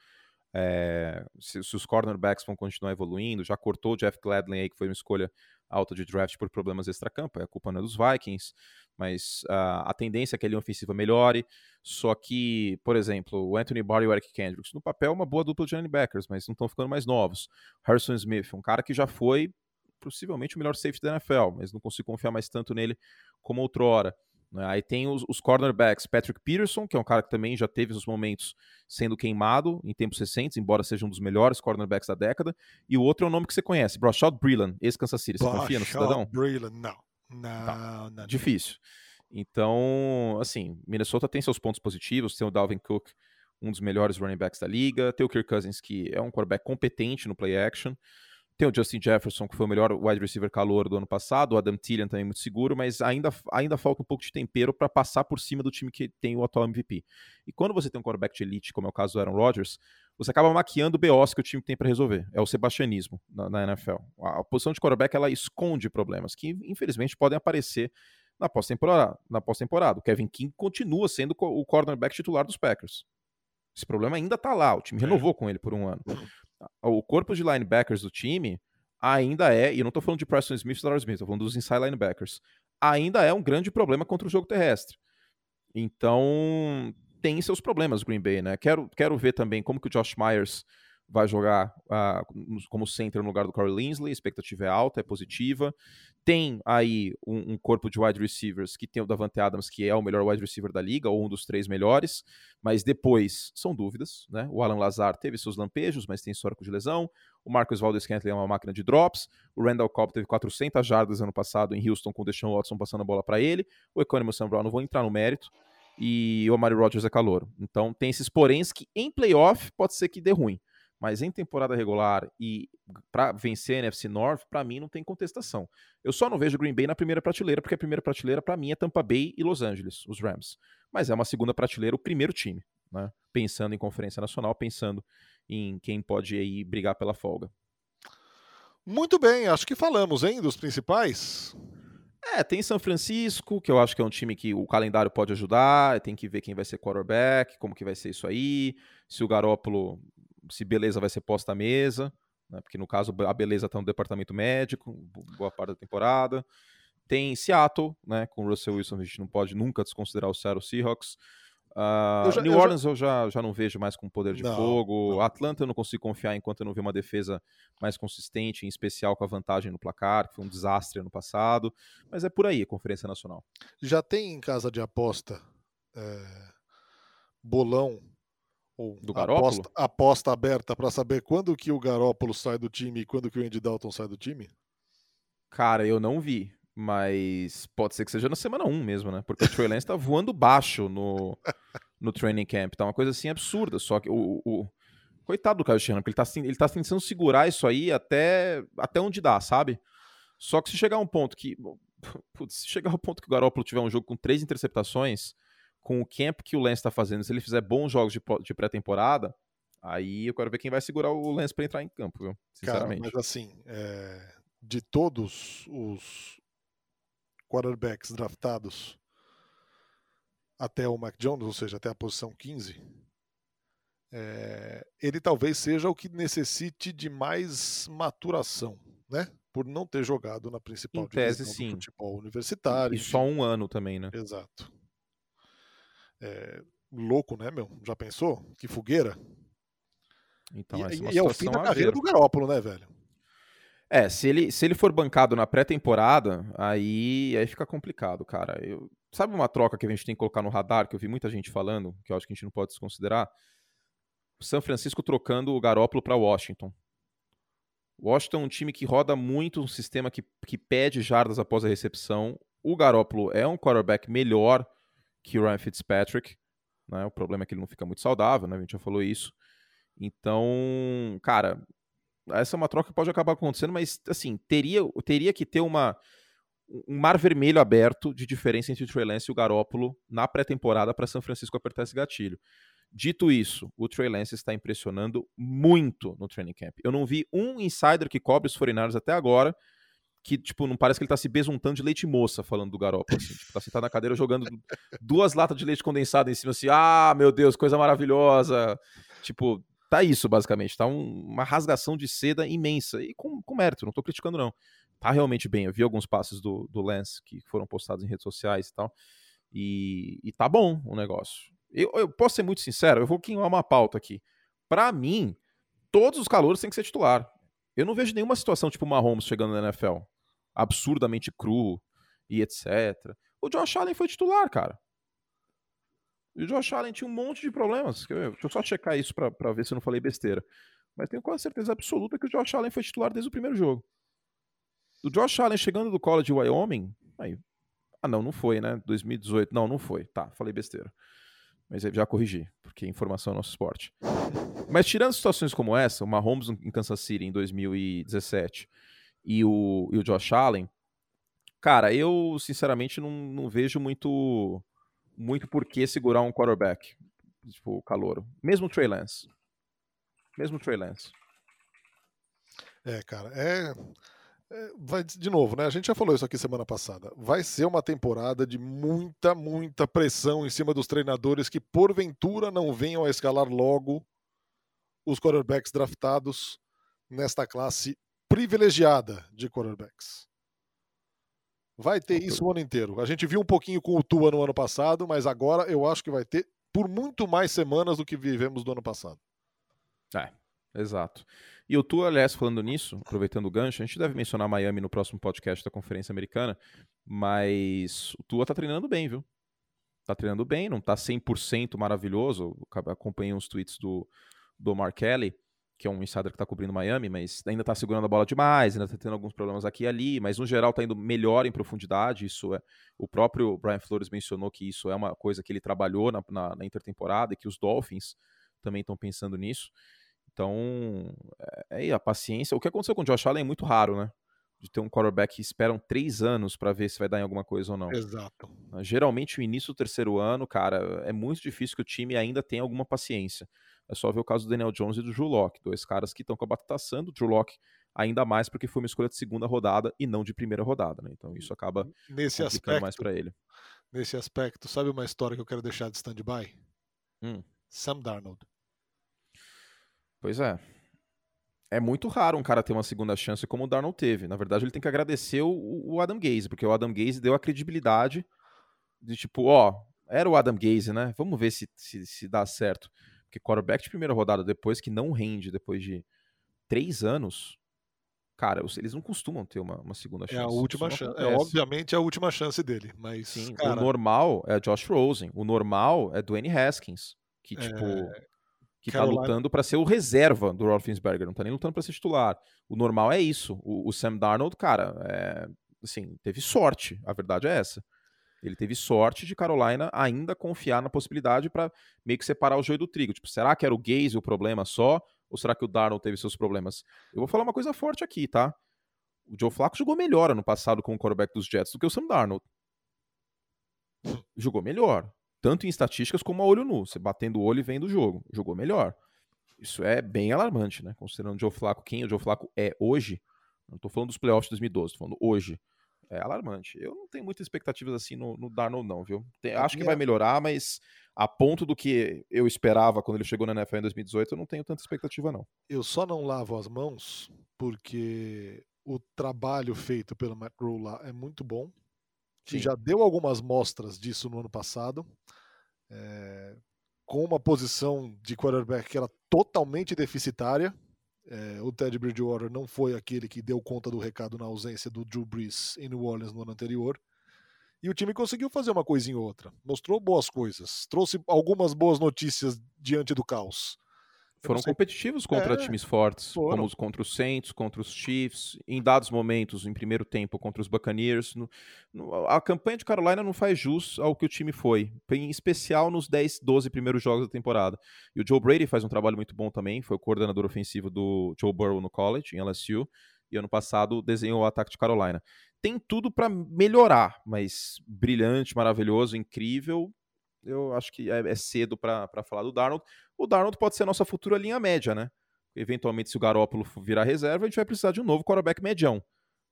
É, se, se os cornerbacks vão continuar evoluindo, já cortou o Jeff Gladney aí, que foi uma escolha alta de draft por problemas extracampo, é a culpa não é dos Vikings, mas ah, a tendência é que a linha ofensiva melhore, só que, por exemplo, o Anthony Barr e o Eric Kendricks, no papel é uma boa dupla de linebackers, mas não estão ficando mais novos. Harrison Smith, um cara que já foi possivelmente o melhor safety da NFL, mas não consigo confiar mais tanto nele como outrora. Né? Aí tem os, os cornerbacks, Patrick Peterson, que é um cara que também já teve os momentos sendo queimado em tempos recentes, embora seja um dos melhores cornerbacks da década. E o outro é um nome que você conhece, Brashad Breeland, ex-Kansas City. Você confia no cidadão? Breeland, não. Não, não, não. Difícil. Então, assim, Minnesota tem seus pontos positivos, tem o Dalvin Cook, um dos melhores running backs da liga, tem o Kirk Cousins, que é um quarterback competente no play action, tem o Justin Jefferson, que foi o melhor wide receiver calor do ano passado, o Adam Thielen também muito seguro, mas ainda, ainda falta um pouco de tempero para passar por cima do time que tem o atual MVP. E quando você tem um quarterback de elite, como é o caso do Aaron Rodgers, você acaba maquiando o BOs que o time tem para resolver. É o sebastianismo na, na NFL. A, a posição de quarterback ela esconde problemas que, infelizmente, podem aparecer na pós-temporada. Na pós-temporada. O Kevin King continua sendo o cornerback titular dos Packers. Esse problema ainda tá lá. O time renovou com ele por um ano. O corpo de linebackers do time ainda é, e eu não tô falando de Preston Smith e Darius Smith, tô falando dos inside linebackers, ainda é um grande problema contra o jogo terrestre. Então, tem seus problemas Green Bay, né? Quero, quero ver também como que o Josh Myers vai jogar no- como center no lugar do Corey Linsley, a expectativa é alta, é positiva. Tem aí um, um corpo de wide receivers que tem o Davante Adams, que é o melhor wide receiver da liga, ou um dos três melhores, mas depois são dúvidas, né? O Alan Lazar teve seus lampejos, mas tem histórico de lesão. O Marcus Valdez Scantling é uma máquina de drops. O Randall Cobb teve 400 jardas ano passado em Houston com o Deshaun Watson passando a bola para ele. O Economy Sam Brown não vou entrar no mérito. E o Amari Rodgers é calouro. Então tem esses poréns que em playoff pode ser que dê ruim. Mas em temporada regular e para vencer a NFC North, para mim não tem contestação. Eu só não vejo Green Bay na primeira prateleira, porque a primeira prateleira para mim é Tampa Bay e Los Angeles, os Rams. Mas é uma segunda prateleira, o primeiro time, né? Pensando em conferência nacional, pensando em quem pode aí brigar pela folga. Muito bem, acho que falamos, hein, dos principais. É, tem São Francisco, que eu acho que é um time que o calendário pode ajudar, tem que ver quem vai ser quarterback, como que vai ser isso aí, se o Garópolo, se beleza vai ser posta à mesa, né, porque no caso a beleza está no departamento médico, boa parte da temporada. Tem Seattle, né, com o Russell Wilson, a gente não pode nunca desconsiderar o Seattle Seahawks. Uh, já, New Orleans eu já... eu já, já não vejo mais com poder de não, fogo. Não. Atlanta eu não consigo confiar enquanto eu não ver uma defesa mais consistente, em especial com a vantagem no placar, que foi um desastre ano passado. Mas é por aí a Conferência Nacional. Já tem em casa de aposta é, bolão ou do aposta, aposta aberta para saber quando que o Garópolo sai do time e quando que o Andy Dalton sai do time? Cara, eu não vi. Mas pode ser que seja na semana 1 mesmo, né? Porque o Trey Lance tá voando baixo no, no training camp. Tá uma coisa assim absurda. Só que o. o coitado do Kyle Shanahan, ele tá, ele tá tentando segurar isso aí até, até onde dá, sabe? Só que se chegar a um ponto que. Putz, se chegar ao ponto que o Garoppolo tiver um jogo com três interceptações, com o camp que o Lance tá fazendo, se ele fizer bons jogos de, de pré-temporada, aí eu quero ver quem vai segurar o Lance para entrar em campo, viu? Sinceramente. Cara, mas assim, é... de todos os, quarterbacks draftados até o Mac Jones, ou seja, até a posição 15, é, ele talvez seja o que necessite de mais maturação, né? Por não ter jogado na principal em tese, sim. do futebol universitário. E só um ano também, né? Exato. É, louco, né, meu? Já pensou? Que fogueira. Então, e, é, e é o fim da carreira do Garópolo, né, velho? É, se ele, se ele for bancado na pré-temporada, aí, aí fica complicado, cara. Eu, sabe uma troca que a gente tem que colocar no radar, que eu vi muita gente falando, que eu acho que a gente não pode desconsiderar? São Francisco trocando o Garópolo para Washington. Washington é um time que roda muito, um sistema que, que pede jardas após a recepção. O Garópolo é um quarterback melhor que o Ryan Fitzpatrick. Né? O problema é que ele não fica muito saudável, né? a gente já falou isso. Então, cara, essa é uma troca que pode acabar acontecendo, mas assim, teria, teria que ter uma, um mar vermelho aberto de diferença entre o Trey Lance e o Garópolo na pré-temporada para São Francisco apertar esse gatilho. Dito isso, o Trey Lance está impressionando muito no training camp. Eu não vi um insider que cobre os 49 até agora que, tipo, não parece que ele tá se besuntando de leite moça falando do Garópolo, assim. Tipo, tá sentado na cadeira jogando duas latas de leite condensado em cima, assim, ah, meu Deus, coisa maravilhosa. Tipo, tá isso, basicamente. Tá um, uma rasgação de seda imensa. E com, com mérito, não tô criticando, não. Tá realmente bem. Eu vi alguns passos do, do Lance que foram postados em redes sociais e tal. E, e tá bom o negócio. Eu, eu posso ser muito sincero, eu vou queimar uma pauta aqui. Para mim, todos os calores têm que ser titular. Eu não vejo nenhuma situação tipo o Mahomes chegando na NFL. Absurdamente cru e etc. O Josh Allen foi titular, cara. E o Josh Allen tinha um monte de problemas. Deixa eu só checar isso para ver se eu não falei besteira. Mas tenho quase certeza absoluta que o Josh Allen foi titular desde o primeiro jogo. O Josh Allen chegando do college de Wyoming, aí. Ah, não, não foi, né? 2018. Não, não foi. Tá, falei besteira. Mas já corrigi, porque informação é nosso esporte. Mas tirando situações como essa, o Mahomes em Kansas City em 2017 e o, e o Josh Allen, cara, eu sinceramente não, não vejo muito muito por que segurar um quarterback, tipo, calouro. Mesmo o Trey Lance. Mesmo o Trey Lance. É, cara, é, é, vai de novo, né? A gente já falou isso aqui semana passada. Vai ser uma temporada de muita, muita pressão em cima dos treinadores que porventura não venham a escalar logo os quarterbacks draftados nesta classe privilegiada de quarterbacks. Vai ter isso o ano inteiro. A gente viu um pouquinho com o Tua no ano passado, mas agora eu acho que vai ter por muito mais semanas do que vivemos do ano passado. É, exato. E o Tua, aliás, falando nisso, aproveitando o gancho, a gente deve mencionar Miami no próximo podcast da Conferência Americana, mas o Tua tá treinando bem, viu? Tá treinando bem, não tá 100% maravilhoso. Acompanhei uns tweets do, do Omar Kelly, que é um insider que está cobrindo Miami, mas ainda está segurando a bola demais, ainda está tendo alguns problemas aqui e ali, mas no geral está indo melhor em profundidade. Isso é o próprio Brian Flores mencionou que isso é uma coisa que ele trabalhou na, na, na intertemporada e que os Dolphins também estão pensando nisso. Então, é, é a paciência. O que aconteceu com o Josh Allen é muito raro, né? De ter um quarterback que esperam três anos para ver se vai dar em alguma coisa ou não. Exato. Geralmente, o início do terceiro ano, cara, é muito difícil que o time ainda tenha alguma paciência. É só ver o caso do Daniel Jones e do Drew Locke, dois caras que estão com a batata assando. O Drew Locke ainda mais porque foi uma escolha de segunda rodada e não de primeira rodada, né? Então isso acaba nesse aspecto mais para ele. Nesse aspecto, sabe uma história que eu quero deixar de stand-by? Hum. Sam Darnold. Pois é. É muito raro um cara ter uma segunda chance como o Darnold teve. Na verdade, ele tem que agradecer o, o Adam Gaze, porque o Adam Gaze deu a credibilidade de tipo, ó, era o Adam Gaze, né? Vamos ver se, se, se dá certo. Porque quarterback de primeira rodada, depois que não rende, depois de três anos, cara, eles não costumam ter uma, uma segunda chance. É a última chance. É obviamente a última chance dele, mas Sim, cara... o normal é Josh Rosen, o normal é Dwayne Haskins, que tipo é... que tá Carolina... tá lutando para ser o reserva do Roethlisberger, não tá nem lutando para ser titular. O normal é isso. O, o Sam Darnold, cara, é, assim, teve sorte, a verdade é essa. Ele teve sorte de Carolina ainda confiar na possibilidade para meio que separar o joio do trigo. Tipo, será que era o Gaze o problema só? Ou será que o Darnold teve seus problemas? Eu vou falar uma coisa forte aqui, tá? O Joe Flacco jogou melhor ano passado com o quarterback dos Jets do que o Sam Darnold. Jogou melhor. Tanto em estatísticas como a olho nu. Você batendo o olho e vendo o jogo. Jogou melhor. Isso é bem alarmante, né? Considerando o Joe Flacco, quem o Joe Flacco é hoje. Não tô falando dos playoffs de 2012, tô falando hoje. É alarmante. Eu não tenho muitas expectativas assim no, no Darnold, não, viu? Tem, acho que vai melhorar, mas a ponto do que eu esperava quando ele chegou na NFL em 2018, eu não tenho tanta expectativa, não. Eu só não lavo as mãos porque o trabalho feito pelo Rule lá é muito bom. Que já deu algumas mostras disso no ano passado. É, com uma posição de quarterback que era totalmente deficitária. É, o Ted Bridgewater não foi aquele que deu conta do recado na ausência do Drew Brees em New Orleans no ano anterior. E o time conseguiu fazer uma coisinha ou outra. Mostrou boas coisas. Trouxe algumas boas notícias diante do caos. Foram competitivos contra é, times fortes, foram. como os contra os Saints, contra os Chiefs, em dados momentos, em primeiro tempo, contra os Buccaneers. No, no, a campanha de Carolina não faz jus ao que o time foi, em especial nos 10, 12 primeiros jogos da temporada. E o Joe Brady faz um trabalho muito bom também, foi o coordenador ofensivo do Joe Burrow no college, em LSU, e ano passado desenhou o ataque de Carolina. Tem tudo para melhorar, mas brilhante, maravilhoso, incrível, eu acho que é, é cedo para falar do Darnold. O Darnold pode ser a nossa futura linha média, né? Eventualmente, se o Garópolo virar reserva, a gente vai precisar de um novo quarterback medião.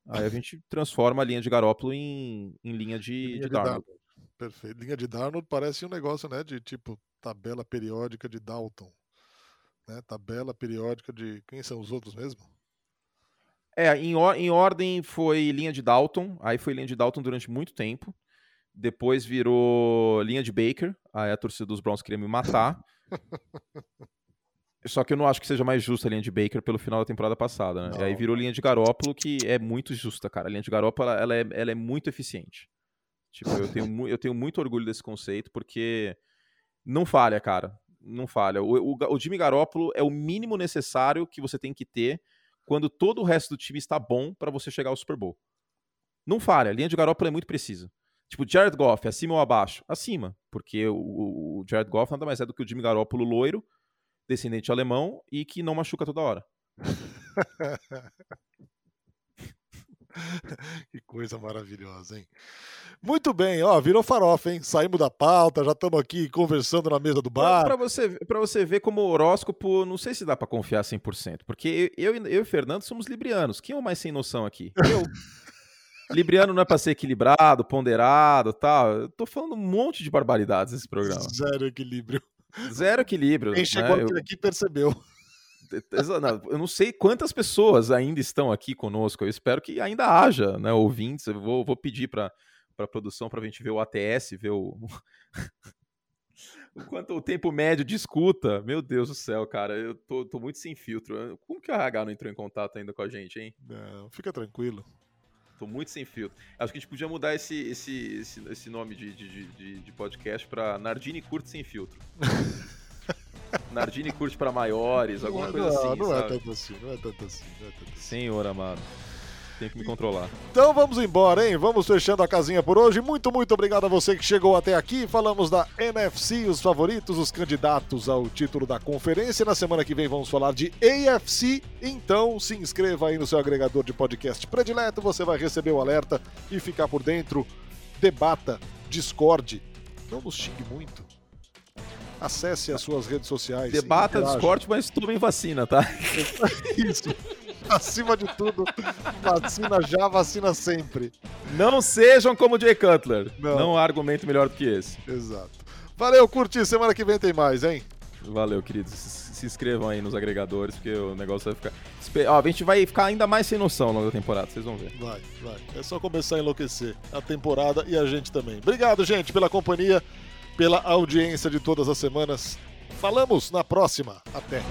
Aí a gente transforma a linha de Garópolo em, em linha de, linha de, de Darnold. Darnold. Perfeito. Linha de Darnold parece um negócio, né? De tipo tabela periódica de Dalton. Né? Tabela periódica de. Quem são os outros mesmo? É, em, em ordem foi linha de Dalton, aí foi linha de Dalton durante muito tempo. Depois virou linha de Baker. Aí a torcida dos Browns queria me matar. Só que eu não acho que seja mais justa a linha de Baker pelo final da temporada passada, né? E aí virou linha de Garópolo, que é muito justa, cara. A linha de Garópolo, ela é, ela é muito eficiente. Tipo, eu tenho, eu tenho muito orgulho desse conceito, porque não falha, cara. Não falha. O, o, o Jimmy Garópolo é o mínimo necessário que você tem que ter quando todo o resto do time está bom para você chegar ao Super Bowl. Não falha. A linha de Garópolo é muito precisa. Tipo, Jared Goff, acima ou abaixo? Acima, porque o, o Jared Goff nada mais é do que o Jimmy Garoppolo loiro, descendente alemão e que não machuca toda hora. que coisa maravilhosa, hein? Muito bem, ó, virou farofa, hein? Saímos da pauta, já estamos aqui conversando na mesa do bar. Para você, pra você ver como o horóscopo, não sei se dá para confiar 100%, porque eu, eu, eu e o Fernando somos librianos. Quem é o mais sem noção aqui? Eu. Libriano não é para ser equilibrado, ponderado tal. Eu tô falando um monte de barbaridades nesse programa. Zero equilíbrio. Zero equilíbrio. Quem chegou né? aqui percebeu. Eu não sei quantas pessoas ainda estão aqui conosco. Eu espero que ainda haja né, ouvintes. Eu vou, vou pedir para a produção para a gente ver o ATS, ver o. o quanto o tempo médio de escuta. Meu Deus do céu, cara. Eu tô, tô muito sem filtro. Como que a RH não entrou em contato ainda com a gente, hein? Não, fica tranquilo. Tô muito sem filtro. Acho que a gente podia mudar esse, esse, esse, esse nome de, de, de, de podcast pra Nardini Curte Sem Filtro. Nardini curte para maiores, alguma não, coisa assim. Não é tanto assim, não é tanto assim, não é tanto assim. Senhor amado. Tenho que me controlar. Então vamos embora, hein? Vamos fechando a casinha por hoje. Muito, muito obrigado a você que chegou até aqui. Falamos da NFC, os favoritos, os candidatos ao título da conferência. Na semana que vem vamos falar de AFC. Então se inscreva aí no seu agregador de podcast predileto. Você vai receber o alerta e ficar por dentro. Debata, discorde. Não nos xingue muito. Acesse as suas redes sociais. Debata, discorde, mas tomem vacina, tá? Isso. Acima de tudo, vacina já, vacina sempre. Não sejam como Jay Cutler. Não. Não há argumento melhor do que esse. Exato. Valeu, curti. Semana que vem tem mais, hein? Valeu, queridos. Se inscrevam aí nos agregadores, porque o negócio vai ficar. Ó, a gente vai ficar ainda mais sem noção ao longo da temporada, vocês vão ver. Vai, vai. É só começar a enlouquecer a temporada e a gente também. Obrigado, gente, pela companhia, pela audiência de todas as semanas. Falamos na próxima. Até.